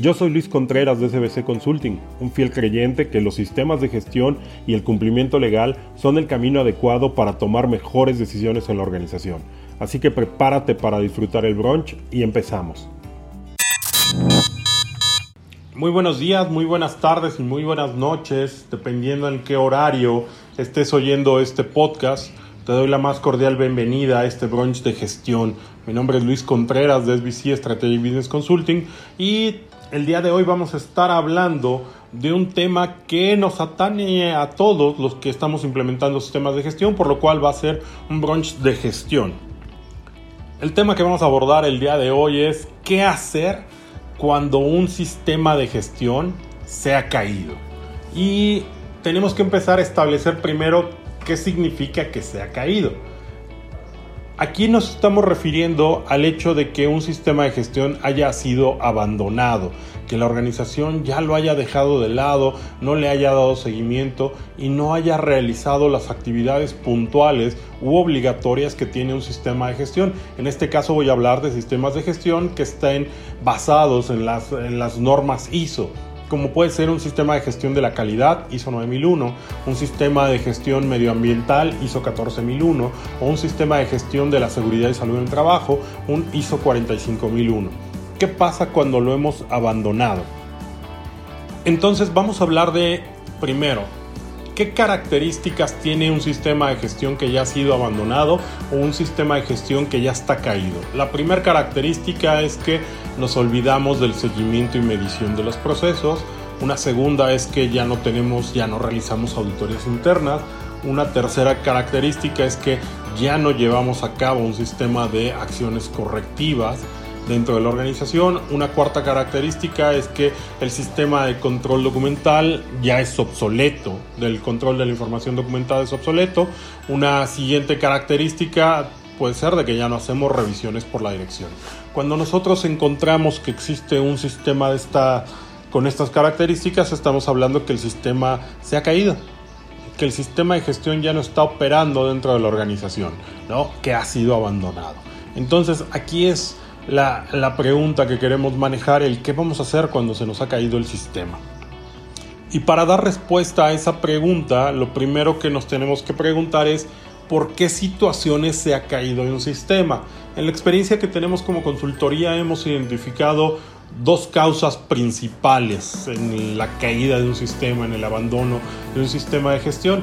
Yo soy Luis Contreras de SBC Consulting, un fiel creyente que los sistemas de gestión y el cumplimiento legal son el camino adecuado para tomar mejores decisiones en la organización. Así que prepárate para disfrutar el brunch y empezamos. Muy buenos días, muy buenas tardes y muy buenas noches, dependiendo en qué horario estés oyendo este podcast. Te doy la más cordial bienvenida a este brunch de gestión. Mi nombre es Luis Contreras de SBC Strategy Business Consulting y el día de hoy vamos a estar hablando de un tema que nos atañe a todos los que estamos implementando sistemas de gestión, por lo cual va a ser un brunch de gestión. El tema que vamos a abordar el día de hoy es qué hacer cuando un sistema de gestión se ha caído. Y tenemos que empezar a establecer primero qué significa que se ha caído. Aquí nos estamos refiriendo al hecho de que un sistema de gestión haya sido abandonado, que la organización ya lo haya dejado de lado, no le haya dado seguimiento y no haya realizado las actividades puntuales u obligatorias que tiene un sistema de gestión. En este caso voy a hablar de sistemas de gestión que estén basados en las, en las normas ISO como puede ser un sistema de gestión de la calidad ISO 9001, un sistema de gestión medioambiental ISO 14001 o un sistema de gestión de la seguridad y salud en el trabajo, un ISO 45001. ¿Qué pasa cuando lo hemos abandonado? Entonces vamos a hablar de, primero, ¿Qué características tiene un sistema de gestión que ya ha sido abandonado o un sistema de gestión que ya está caído? La primera característica es que nos olvidamos del seguimiento y medición de los procesos. Una segunda es que ya no tenemos, ya no realizamos auditorías internas. Una tercera característica es que ya no llevamos a cabo un sistema de acciones correctivas dentro de la organización. Una cuarta característica es que el sistema de control documental ya es obsoleto, del control de la información documentada es obsoleto. Una siguiente característica puede ser de que ya no hacemos revisiones por la dirección. Cuando nosotros encontramos que existe un sistema de esta, con estas características, estamos hablando que el sistema se ha caído, que el sistema de gestión ya no está operando dentro de la organización, ¿no? que ha sido abandonado. Entonces aquí es la, pregunta que queremos manejar, el qué vamos a hacer cuando se nos ha caído el sistema. Y para dar respuesta a esa pregunta, lo primero que nos tenemos que preguntar es por qué situaciones se ha caído un sistema. En la experiencia que tenemos como consultoría hemos identificado dos causas principales en la caída de un sistema, en el abandono de un sistema de gestión.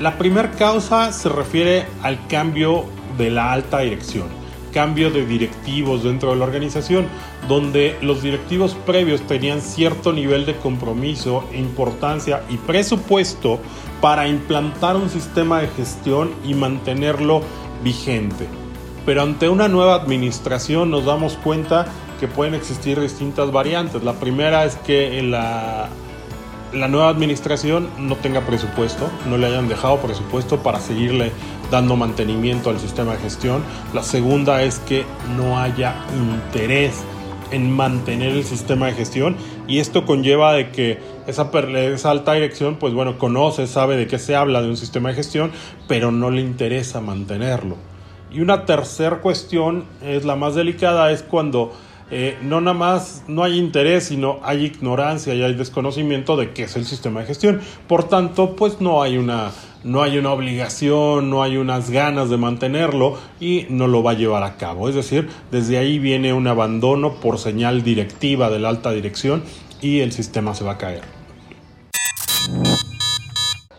La primera causa se refiere al cambio de la alta dirección cambio de directivos dentro de la organización, donde los directivos previos tenían cierto nivel de compromiso, importancia y presupuesto para implantar un sistema de gestión y mantenerlo vigente. Pero ante una nueva administración nos damos cuenta que pueden existir distintas variantes. La primera es que la, la nueva administración no tenga presupuesto, no le hayan dejado presupuesto para seguirle dando mantenimiento al sistema de gestión. La segunda es que no haya interés en mantener el sistema de gestión y esto conlleva de que esa, esa, alta dirección pues bueno conoce, sabe de qué se habla de un sistema de gestión pero no le interesa mantenerlo. Y una tercera cuestión es la más delicada es cuando eh, no nada más no hay interés, sino hay ignorancia y hay desconocimiento de qué es el sistema de gestión. Por tanto, pues no hay una, no hay una obligación, no hay unas ganas de mantenerlo y no lo va a llevar a cabo. Es decir, desde ahí viene un abandono por señal directiva de la alta dirección y el sistema se va a caer.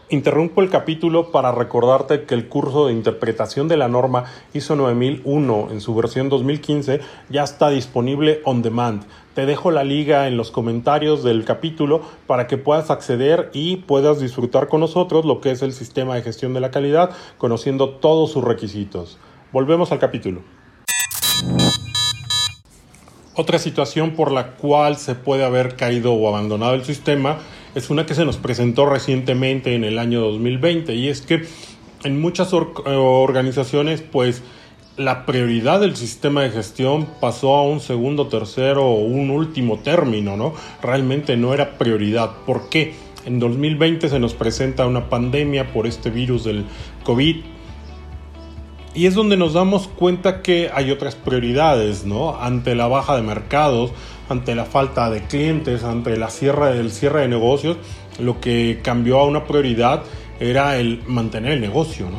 Interrumpo el capítulo para recordarte que el curso de interpretación de la norma ISO 9001 en su versión 2015 ya está disponible on demand. Te dejo la liga en los comentarios del capítulo para que puedas acceder y puedas disfrutar con nosotros lo que es el sistema de gestión de la calidad, conociendo todos sus requisitos. Volvemos al capítulo. Otra situación por la cual se puede haber caído o abandonado el sistema es una que se nos presentó recientemente en el año 2020 y es que en muchas organizaciones pues la prioridad del sistema de gestión pasó a un segundo, tercero o un último término, ¿no? Realmente no era prioridad. ¿Por qué? En 2020 se nos presenta una pandemia por este virus del COVID y es donde nos damos cuenta que hay otras prioridades, ¿no? Ante la baja de mercados, ante la falta de clientes, ante la cierre, el cierre de negocios, lo que cambió a una prioridad era el mantener el negocio, ¿no?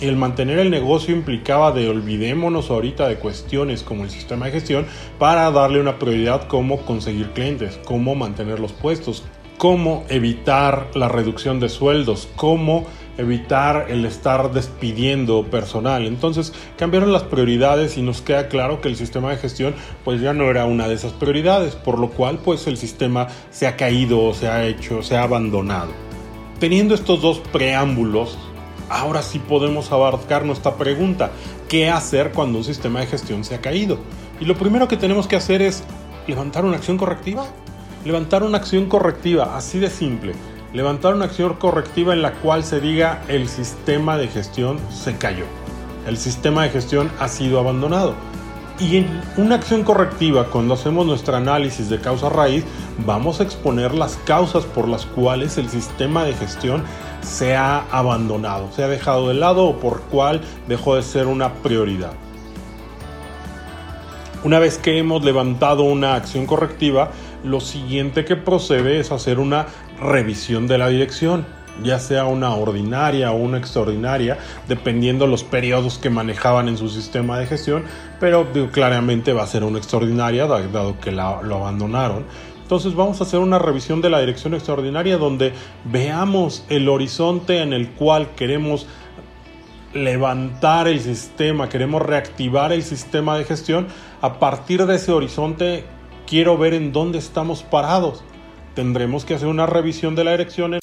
El mantener el negocio implicaba de olvidémonos ahorita de cuestiones como el sistema de gestión para darle una prioridad como conseguir clientes, cómo mantener los puestos, cómo evitar la reducción de sueldos, cómo evitar el estar despidiendo personal. Entonces cambiaron las prioridades y nos queda claro que el sistema de gestión pues ya no era una de esas prioridades, por lo cual pues el sistema se ha caído, se ha hecho, se ha abandonado. Teniendo estos dos preámbulos, ahora sí podemos abarcar nuestra pregunta, ¿qué hacer cuando un sistema de gestión se ha caído? Y lo primero que tenemos que hacer es levantar una acción correctiva. Levantar una acción correctiva, así de simple. Levantar una acción correctiva en la cual se diga el sistema de gestión se cayó. El sistema de gestión ha sido abandonado. Y en una acción correctiva, cuando hacemos nuestro análisis de causa raíz, vamos a exponer las causas por las cuales el sistema de gestión se ha abandonado, se ha dejado de lado o por cuál dejó de ser una prioridad. Una vez que hemos levantado una acción correctiva, lo siguiente que procede es hacer una revisión de la dirección, ya sea una ordinaria o una extraordinaria, dependiendo los periodos que manejaban en su sistema de gestión, pero claramente va a ser una extraordinaria, dado que lo abandonaron. Entonces vamos a hacer una revisión de la dirección extraordinaria donde veamos el horizonte en el cual queremos levantar el sistema, queremos reactivar el sistema de gestión. A partir de ese horizonte quiero ver en dónde estamos parados. Tendremos que hacer una revisión de la dirección.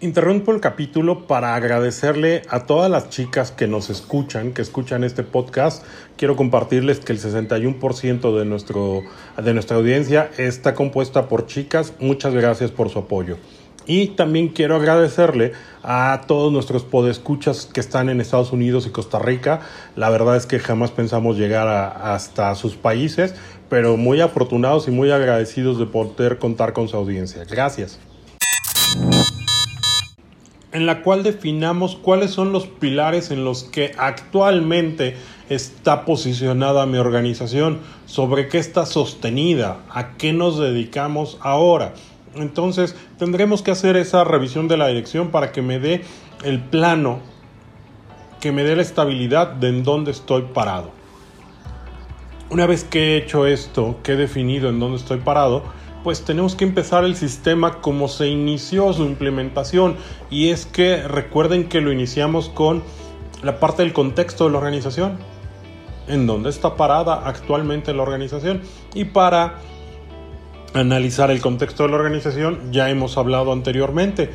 Interrumpo el capítulo para agradecerle a todas las chicas que nos escuchan, que escuchan este podcast. Quiero compartirles que el 61% de, nuestro, de nuestra audiencia está compuesta por chicas. Muchas gracias por su apoyo. Y también quiero agradecerle a todos nuestros podescuchas que están en Estados Unidos y Costa Rica. La verdad es que jamás pensamos llegar hasta sus países, pero muy afortunados y muy agradecidos de poder contar con su audiencia. Gracias en la cual definamos cuáles son los pilares en los que actualmente está posicionada mi organización, sobre qué está sostenida, a qué nos dedicamos ahora. Entonces tendremos que hacer esa revisión de la dirección para que me dé el plano, que me dé la estabilidad de en dónde estoy parado. Una vez que he hecho esto, que he definido en dónde estoy parado, pues tenemos que empezar el sistema como se inició su implementación. Y es que recuerden que lo iniciamos con la parte del contexto de la organización, en dónde está parada actualmente la organización. Y para analizar el contexto de la organización, ya hemos hablado anteriormente.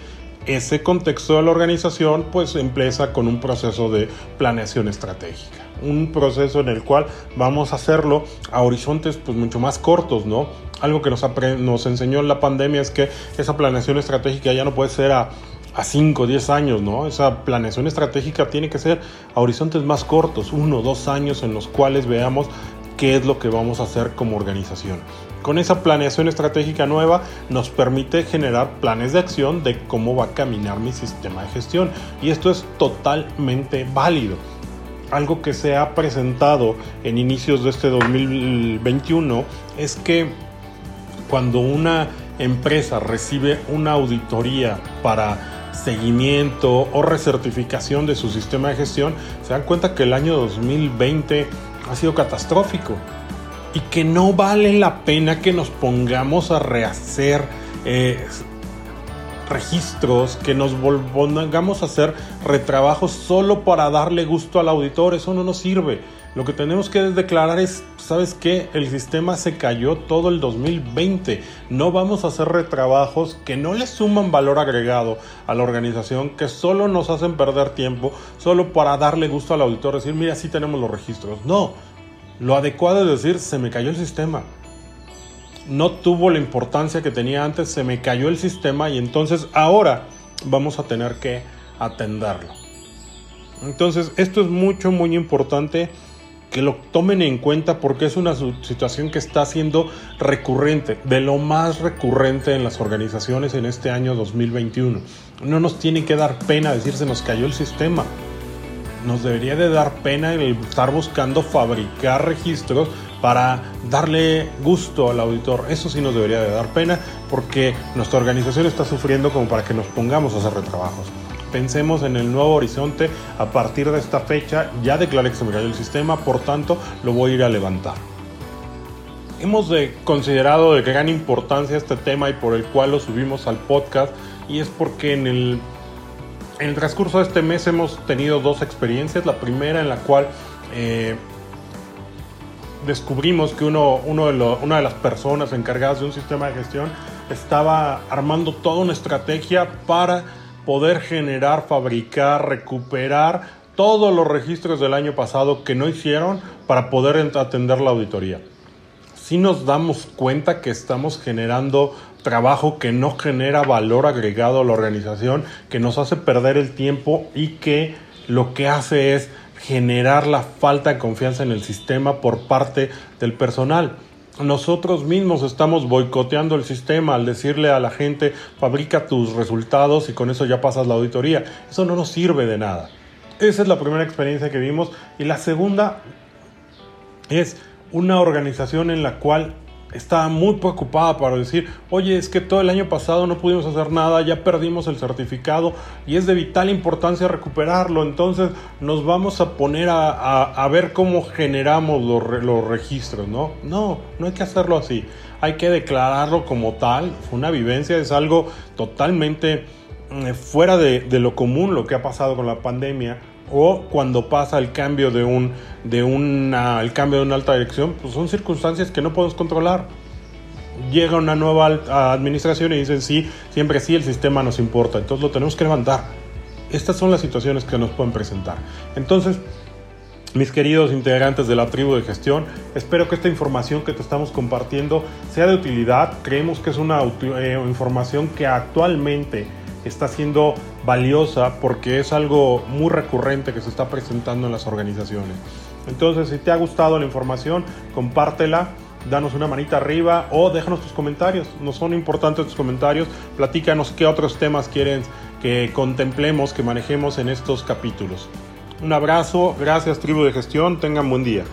Ese contexto de la organización pues empieza con un proceso de planeación estratégica un proceso en el cual vamos a hacerlo a horizontes pues mucho más cortos, ¿no? Algo que nos, nos enseñó la pandemia es que esa planeación estratégica ya no puede ser a, a 5 o 10 años, ¿no? Esa planeación estratégica tiene que ser a horizontes más cortos, uno o dos años en los cuales veamos qué es lo que vamos a hacer como organización. Con esa planeación estratégica nueva nos permite generar planes de acción de cómo va a caminar mi sistema de gestión y esto es totalmente válido algo que se ha presentado en inicios de este 2021 es que cuando una empresa recibe una auditoría para seguimiento o recertificación de su sistema de gestión, se dan cuenta que el año 2020 ha sido catastrófico y que no vale la pena que nos pongamos a rehacer eh, registros, que nos volvamos a hacer retrabajos solo para darle gusto al auditor, eso no nos sirve. Lo que tenemos que declarar es, ¿sabes qué? El sistema se cayó todo el 2020. No vamos a hacer retrabajos que no le suman valor agregado a la organización, que solo nos hacen perder tiempo, solo para darle gusto al auditor, decir, mira, sí tenemos los registros. No, lo adecuado es decir, se me cayó el sistema no tuvo la importancia que tenía antes, se me cayó el sistema y entonces ahora vamos a tener que atenderlo. Entonces, esto es mucho, muy importante que lo tomen en cuenta porque es una situación que está siendo recurrente, de lo más recurrente en las organizaciones en este año 2021. No nos tiene que dar pena decir se nos cayó el sistema. Nos debería de dar pena el estar buscando fabricar registros para darle gusto al auditor. Eso sí nos debería de dar pena porque nuestra organización está sufriendo como para que nos pongamos a hacer retrabajos pensemos en el nuevo horizonte a partir de esta fecha. Ya declaré que se me cayó el sistema, por tanto lo voy a ir a levantar. Hemos considerado de gran importancia este tema y por el cual lo subimos al podcast y es porque en el, transcurso de este mes hemos tenido dos experiencias. La primera en la cual eh, descubrimos que uno, una de las personas encargadas de un sistema de gestión estaba armando toda una estrategia para poder generar, fabricar, recuperar todos los registros del año pasado que no hicieron para poder atender la auditoría. Si nos damos cuenta que estamos generando trabajo que no genera valor agregado a la organización, que nos hace perder el tiempo y que lo que hace es generar la falta de confianza en el sistema por parte del personal nosotros mismos estamos boicoteando el sistema al decirle a la gente fabrica tus resultados y con eso ya pasas la auditoría. Eso no nos sirve de nada. Esa es la primera experiencia que vimos. Y la segunda es una organización en la cual estaba muy preocupada para decir, oye, es que todo el año pasado no pudimos hacer nada, ya perdimos el certificado y es de vital importancia recuperarlo, entonces nos vamos a poner a, ver cómo generamos los, los, registros, ¿no? No, no hay que hacerlo así, hay que declararlo como tal, una vivencia, es algo totalmente eh, fuera de, de lo común lo que ha pasado con la pandemia o cuando pasa el cambio de un de una el cambio de una alta dirección, pues son circunstancias que no podemos controlar. Llega una nueva administración y dicen sí, siempre sí, el sistema nos importa, entonces lo tenemos que levantar. Estas son las situaciones que nos pueden presentar. Entonces, mis queridos integrantes de la tribu de gestión, espero que esta información que te estamos compartiendo sea de utilidad. Creemos que es una eh, información que actualmente está siendo valiosa porque es algo muy recurrente que se está presentando en las organizaciones. Entonces, si te ha gustado la información, compártela, danos una manita arriba o déjanos tus comentarios. Nos son importantes tus comentarios. Platícanos qué otros temas quieren que contemplemos, que manejemos en estos capítulos. Un abrazo, gracias tribu de gestión, tengan buen día.